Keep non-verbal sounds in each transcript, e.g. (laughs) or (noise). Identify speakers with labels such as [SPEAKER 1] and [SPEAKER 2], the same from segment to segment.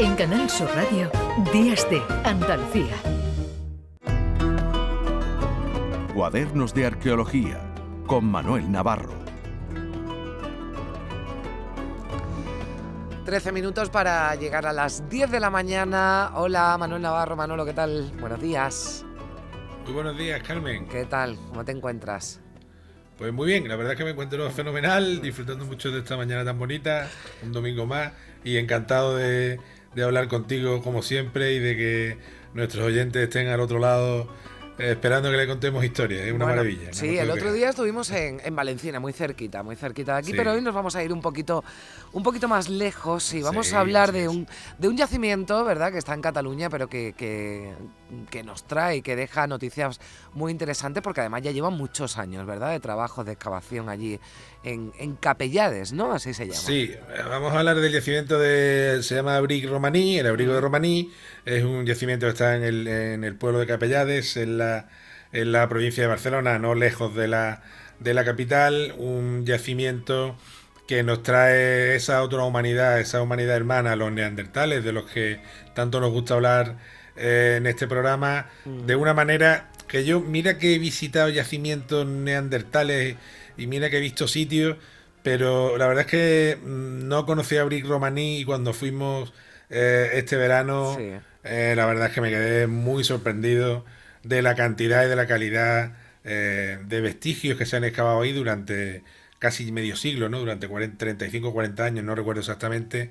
[SPEAKER 1] En Canal Sur Radio, Días de Andalucía.
[SPEAKER 2] Cuadernos de Arqueología con Manuel Navarro.
[SPEAKER 3] 13 minutos para llegar a las 10 de la mañana. Hola, Manuel Navarro, Manolo, ¿qué tal? Buenos días.
[SPEAKER 4] Muy buenos días, Carmen.
[SPEAKER 3] ¿Qué tal? ¿Cómo te encuentras?
[SPEAKER 4] Pues muy bien, la verdad es que me encuentro fenomenal, disfrutando mucho de esta mañana tan bonita, un domingo más, y encantado de, de hablar contigo como siempre y de que nuestros oyentes estén al otro lado eh, esperando que le contemos historias, es una maravilla.
[SPEAKER 3] Sí, el otro día estuvimos en, en, Valenciana, muy cerquita, muy cerquita de aquí, pero hoy nos vamos a ir un poquito, un poquito más lejos y vamos a hablar de, un, de un yacimiento, ¿verdad?, que está en Cataluña, pero que, que, que nos trae y que deja noticias muy interesantes, porque además ya lleva muchos años, ¿verdad?, de trabajo, de excavación allí en, en, Capellades, ¿no? Así se llama.
[SPEAKER 4] Sí, vamos a hablar del yacimiento de. Se llama Abric Romaní, el abrigo de Romaní. Es un yacimiento que está en el, en el pueblo de Capellades, en la, en la provincia de Barcelona, no lejos de la, de la capital. Un yacimiento que nos trae esa otra humanidad, esa humanidad hermana, los neandertales, de los que tanto nos gusta hablar eh, en este programa, mm. de una manera que yo, mira que he visitado yacimientos neandertales y mira que he visto sitios, pero la verdad es que mm, no conocía a Brick Romaní y cuando fuimos eh, este verano, eh, la verdad es que me quedé muy sorprendido de la cantidad y de la calidad eh, de vestigios que se han excavado ahí durante casi medio siglo, ¿no? Durante 40, 35 o 40 años, no recuerdo exactamente.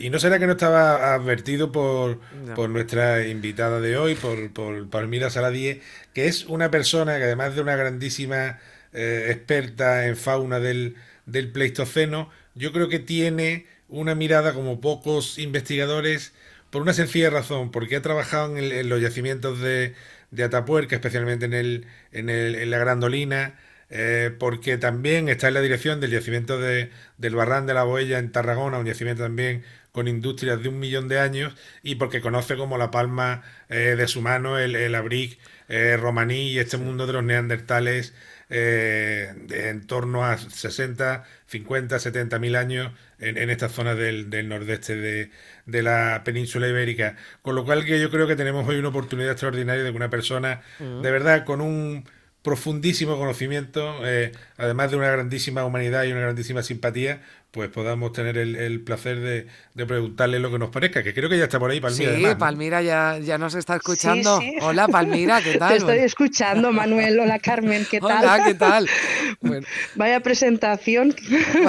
[SPEAKER 4] y no será que no estaba advertido por, por nuestra invitada de hoy, por, por Palmira Saladie, que es una persona que además de una grandísima eh, experta en fauna del, del Pleistoceno, yo creo que tiene una mirada como pocos investigadores por una sencilla razón, porque ha trabajado en, los yacimientos de, de, Atapuerca, especialmente en, el, en, el, en la Grandolina, eh, porque también está en la dirección del yacimiento de, del Barran de la Boella en Tarragona, un yacimiento también con industrias de un millón de años, y porque conoce como la palma eh, de su mano el, el abric romaní y este mundo de los neandertales eh, en torno a 60, 50, 70 mil años en, en esta zona del, del nordeste de, de, la península ibérica. Con lo cual que yo creo que tenemos hoy una oportunidad extraordinaria de que una persona mm. de verdad con un profundísimo conocimiento, eh, además de una grandísima humanidad y una grandísima simpatía, pues podamos tener el, placer de, preguntarle lo que nos parezca, que creo que ya está por ahí Palmira.
[SPEAKER 3] Sí, Palmira ya, ya nos está escuchando. Hola Palmira, ¿qué (laughs) tal?
[SPEAKER 5] Te estoy escuchando, Manuel. Hola Carmen, ¿qué tal?
[SPEAKER 3] Hola, ¿qué tal? (laughs)
[SPEAKER 5] Vaya presentación.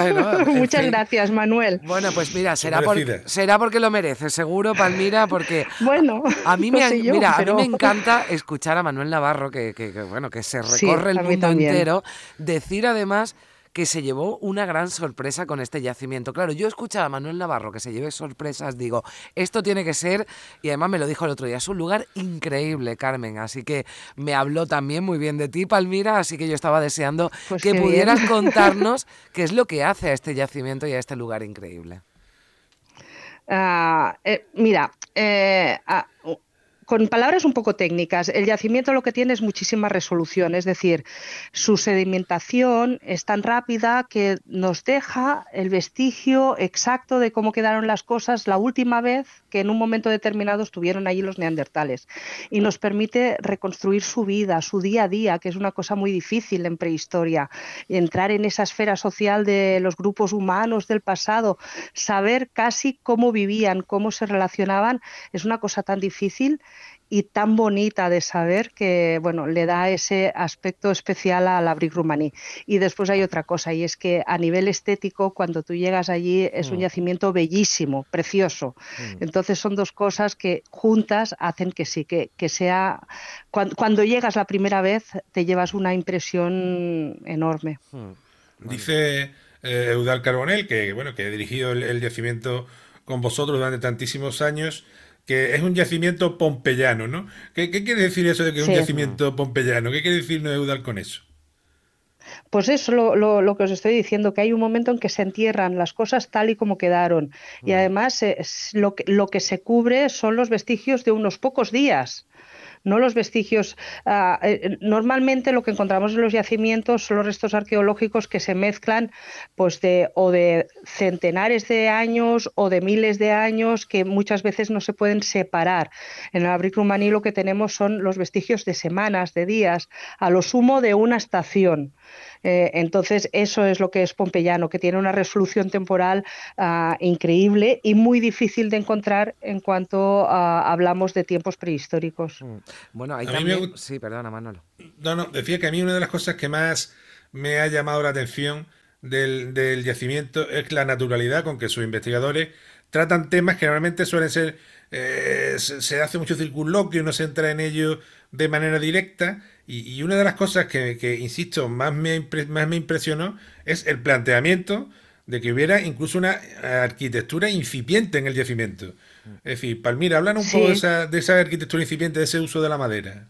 [SPEAKER 5] (laughs) Muchas gracias, Manuel.
[SPEAKER 3] Bueno, pues mira, será, será porque lo merece, seguro, Palmira, porque
[SPEAKER 5] bueno,
[SPEAKER 3] a mí me, mira, a mí me encanta escuchar a Manuel Navarro, que, que, bueno, que se recorre el mundo entero, decir además que se llevó una gran sorpresa con este yacimiento. Claro, yo escuchaba a Manuel Navarro que se lleve sorpresas, digo, esto tiene que ser, y además me lo dijo el otro día, es un lugar increíble, Carmen, así que me habló también muy bien de ti, Palmira, así que yo estaba deseando pues que pudieras contarnos (laughs) qué es lo que hace a este yacimiento y a este lugar increíble.
[SPEAKER 5] Ah, eh, mira, eh, ah, con palabras un poco técnicas, el yacimiento lo que tiene es muchísima resolución, es decir, su sedimentación es tan rápida que nos deja el vestigio exacto de cómo quedaron las cosas la última vez que en un momento determinado estuvieron allí los neandertales. Y nos permite reconstruir su vida, su día a día, que es una cosa muy difícil en prehistoria, entrar en esa esfera social de los grupos humanos del pasado, saber casi cómo vivían, cómo se relacionaban, es una cosa tan difícil y tan bonita de saber que bueno le da ese aspecto especial a la Brick Romaní. Y después hay otra cosa y es que a nivel estético cuando tú llegas allí es un mm. yacimiento bellísimo, precioso. Mm. Entonces son dos cosas que juntas hacen que sí que, que sea cuando, llegas la primera vez te llevas una impresión enorme.
[SPEAKER 4] Mm. Dice eh, Eudal Carbonel que bueno que ha dirigido el yacimiento con vosotros durante tantísimos años que es un yacimiento pompeyano, ¿no? ¿Qué, quiere decir eso de que es un yacimiento pompeyano? ¿Qué quiere decir Eudal con eso?
[SPEAKER 5] Pues eso lo, lo, que os estoy diciendo, que hay un momento en que se entierran las cosas tal y como quedaron. Y mm. además lo, que, lo que se cubre son los vestigios de unos pocos días no los vestigios. Ah, eh, normalmente lo que encontramos en los yacimientos son los restos arqueológicos que se mezclan pues de, o de centenares de años o de miles de años que muchas veces no se pueden separar. En el Abric Rumaní lo que tenemos son los vestigios de semanas, de días, a lo sumo de una estación. Eh, entonces, eso es lo que es Pompeyano, que tiene una resolución temporal ah, increíble y muy difícil de encontrar en cuanto hablamos de tiempos prehistóricos. Mm.
[SPEAKER 3] Bueno, ahí también... Sí, perdona, Manolo.
[SPEAKER 4] No, no, decía que a mí una de las cosas que más me ha llamado la atención del, yacimiento es la naturalidad con que sus investigadores tratan temas que normalmente suelen ser... Eh, se, hace mucho circunloquio, no se entra en ello de manera directa y, una de las cosas que, insisto, más me, más me impresionó es el planteamiento de que hubiera incluso una arquitectura incipiente en el yacimiento. Es decir, Palmira, hablan un poco de esa, de esa arquitectura incipiente, de ese uso de la madera.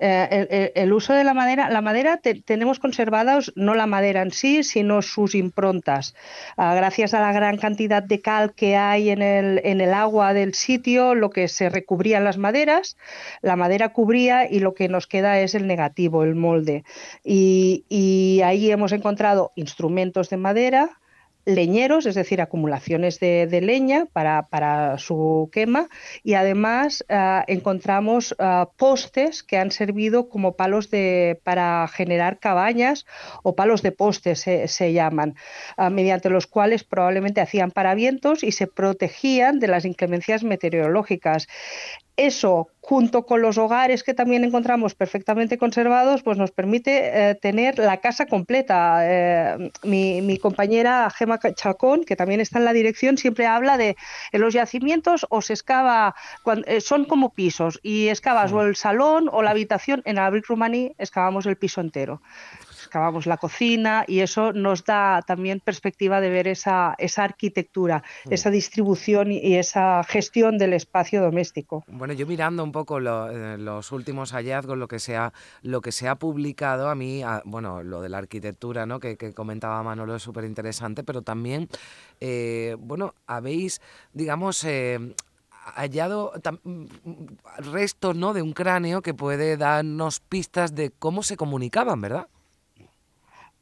[SPEAKER 5] Eh, el, uso de la madera, la madera tenemos conservados no la madera en sí, sino sus improntas. Ah, gracias a la gran cantidad de cal que hay en el, en el agua del sitio, lo que se recubrían las maderas, la madera cubría y lo que nos queda es el negativo, el molde. Y, y ahí hemos encontrado instrumentos de madera, leñeros, es decir, acumulaciones de, leña para, su quema. Y además ah, encontramos ah, postes que han servido como palos de, para generar cabañas o palos de postes se, llaman, ah, mediante los cuales probablemente hacían paravientos y se protegían de las inclemencias meteorológicas eso junto con los hogares que también encontramos perfectamente conservados, pues nos permite eh, tener la casa completa. Eh, mi, compañera Gema Chacón, que también está en la dirección, siempre habla de en los yacimientos o se excava, eh, son como pisos y excavas o el salón o la habitación, en Abric Rumaní excavamos el piso entero excavamos la cocina y eso nos da también perspectiva de ver esa, esa arquitectura, esa distribución y esa gestión del espacio doméstico.
[SPEAKER 3] Bueno, yo mirando un poco eh, los últimos hallazgos, lo que se ha, lo que se ha publicado, a mí, bueno, lo de la arquitectura ¿no? que, comentaba Manolo es súper interesante, pero también, eh, bueno, habéis, digamos, eh, hallado mm, restos ¿no? de un cráneo que puede darnos pistas de cómo se comunicaban, ¿verdad?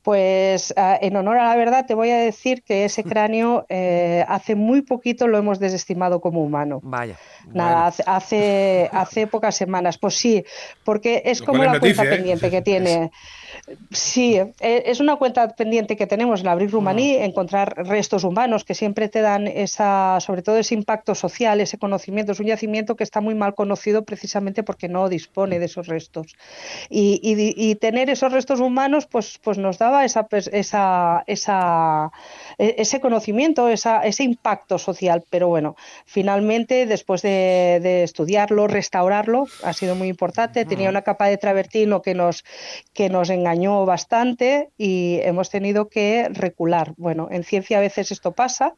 [SPEAKER 5] Pues ah, en honor a la verdad te voy a decir que ese (laughs) cráneo eh, hace muy poquito lo hemos desestimado como humano.
[SPEAKER 3] Vaya.
[SPEAKER 5] Nada, hace, (laughs) hace, pocas semanas. Pues sí, porque es como la cuenta ¿eh? pendiente que (laughs) tiene. Sí, e, es una cuenta pendiente que tenemos en Abril Rumaní, mm. encontrar restos humanos que siempre te dan esa, sobre todo ese impacto social, ese conocimiento. Es un yacimiento que está muy mal conocido precisamente porque no dispone de esos restos. Y, tener esos restos humanos, pues, pues nos daba esa, esa, esa, e, ese conocimiento, esa, ese impacto social. Pero bueno, finalmente, después de, estudiarlo, restaurarlo, ha sido muy importante. Tenía una capa de travertino que nos, que nos engañó bastante y hemos tenido que recular. Bueno, en ciencia a veces esto pasa,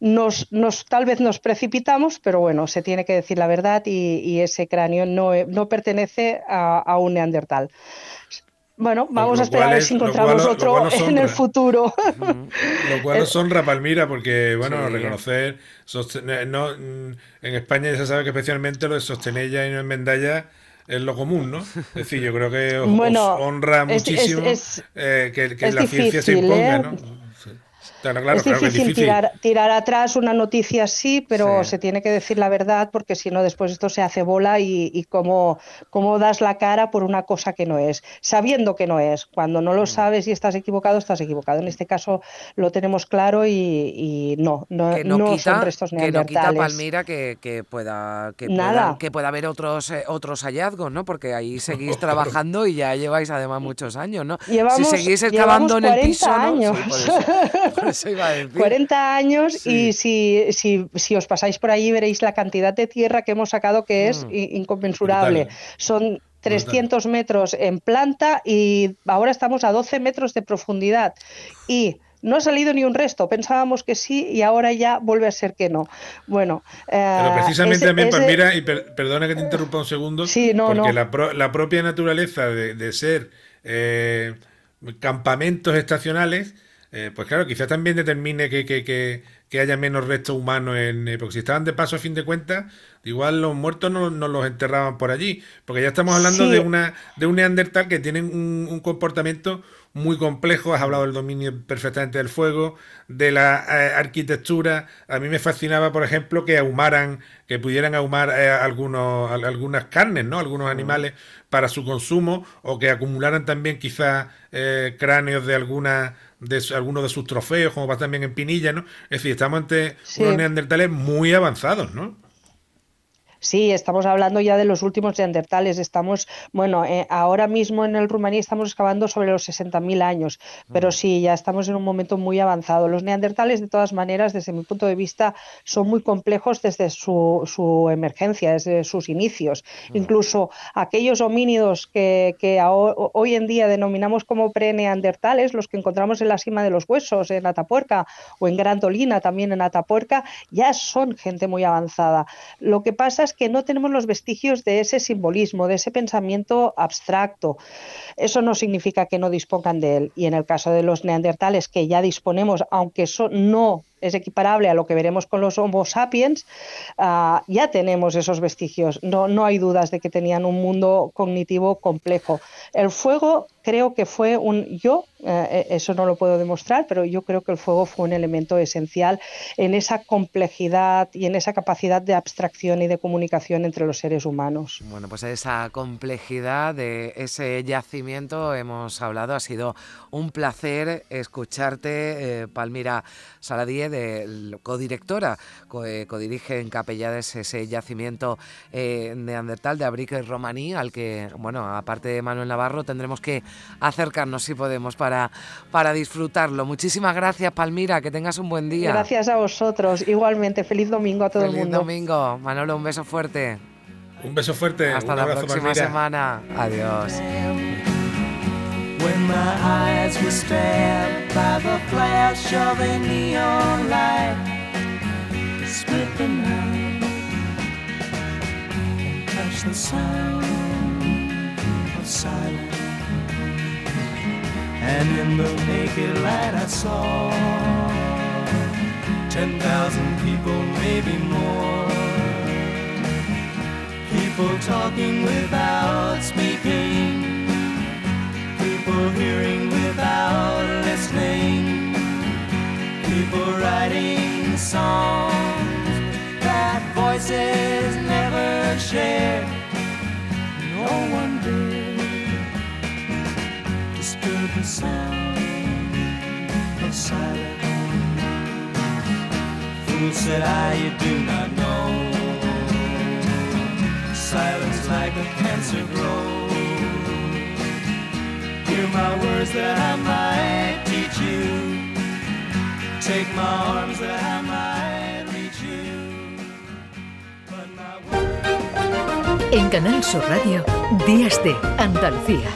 [SPEAKER 5] nos, nos tal vez nos precipitamos, pero bueno, se tiene que decir la verdad y, ese cráneo no, no pertenece a, un neandertal. Bueno, vamos a esperar a ver si encontramos otro en el futuro.
[SPEAKER 4] Lo cual nos honra (laughs) Palmira, porque, bueno, reconocer, no, en España ya se sabe que especialmente lo de Sostenella y no en Mendalla es lo común, ¿no? Es decir, yo creo que os, honra muchísimo eh, que, la ciencia se imponga, ¿no?
[SPEAKER 5] es difícil, Tirar, atrás una noticia así, pero se tiene que decir la verdad porque si no después esto se hace bola y, y cómo, das la cara por una cosa que no es, sabiendo que no es. Cuando no lo mm. sabes y estás equivocado, estás equivocado. En este caso lo tenemos claro y, no, no, no, son restos neandertales.
[SPEAKER 3] Que no quita Palmira que, pueda, que, Pueda, que pueda haber otros, eh, otros hallazgos, ¿no? Porque ahí (laughs) seguís trabajando y ya lleváis además muchos años, ¿no?
[SPEAKER 5] si
[SPEAKER 3] seguís excavando en el piso,
[SPEAKER 5] años. (laughs) 40 años y si, si, si, os pasáis por ahí veréis la cantidad de tierra que hemos sacado que es mm. inconmensurable. Son 300 metros en planta y ahora estamos a 12 metros de profundidad. Y no ha salido ni un resto. Pensábamos que sí y ahora ya vuelve a ser que no. Bueno.
[SPEAKER 4] Pero eh, precisamente también, mira, y perdona que te interrumpa un segundo, sí, no, porque La, la, propia naturaleza de, ser eh, campamentos estacionales eh, pues claro, quizás también determine que, que haya menos restos humanos en... Eh, porque si estaban de paso a fin de cuentas, igual los muertos no, los enterraban por allí, porque ya estamos hablando de, una, de un neandertal que tiene un comportamiento muy complejo, has hablado del dominio perfectamente del fuego, de la eh, arquitectura. A mí me fascinaba, por ejemplo, que ahumaran, que pudieran ahumar algunos, algunas carnes, ¿no? Algunos animales para su consumo, o que acumularan también quizás cráneos de alguna de algunos de sus trofeos, como pasa también en Pinilla, ¿no? Es decir, estamos ante unos neandertales muy avanzados, ¿no?
[SPEAKER 5] Sí, estamos hablando ya de los últimos neandertales. Estamos, bueno, eh, ahora mismo en el Rumanía estamos excavando sobre los 60.000 años, pero mm. sí, ya estamos en un momento muy avanzado. Los neandertales, de todas maneras, desde mi punto de vista, son muy complejos desde su, emergencia, desde sus inicios. Incluso aquellos homínidos que, hoy en día denominamos como pre-neandertales, los que encontramos en la cima de los huesos, en Atapuerca o en Grandolina, también en Atapuerca, ya son gente muy avanzada. Lo que pasa es que no tenemos los vestigios de ese simbolismo, de ese pensamiento abstracto. Eso no significa que no dispongan de él. Y en el caso de los neandertales, que ya disponemos, aunque no es equiparable a lo que veremos con los Homo sapiens, ah, ya tenemos esos vestigios. No, no hay dudas de que tenían un mundo cognitivo complejo. El fuego creo que fue un, yo, eh, eh, eso no lo puedo demostrar, pero yo creo que el fuego fue un elemento esencial en esa complejidad y en esa capacidad de abstracción y de comunicación entre los seres humanos.
[SPEAKER 6] Bueno, pues esa complejidad de ese yacimiento hemos hablado, ha sido un placer escucharte, eh, Palmira Saladíe, de codirectora, codirige en Capellades ese yacimiento neandertal de Abrique Romaní, al que, bueno, aparte de Manuel Navarro, tendremos que acercarnos si podemos para, para disfrutarlo. Muchísimas gracias, Palmira, que tengas un buen día.
[SPEAKER 5] Gracias a vosotros, igualmente. Feliz domingo a todo el mundo.
[SPEAKER 6] Feliz domingo. Manolo, un beso fuerte.
[SPEAKER 4] Un beso fuerte.
[SPEAKER 6] Hasta la próxima semana. Adiós. hands were stabbed by the flash of a neon light that split the night and touched the sound of silence. And in the naked light, I saw ten thousand people, maybe more. People talking without speaking. People hearing. Songs that voices never share. No one did disturb the sound of silence. Fool said I, you do not know. Silence like a cancer grows. Hear my words that I might teach you.
[SPEAKER 1] En Canal Sur Radio, Días de Andalucía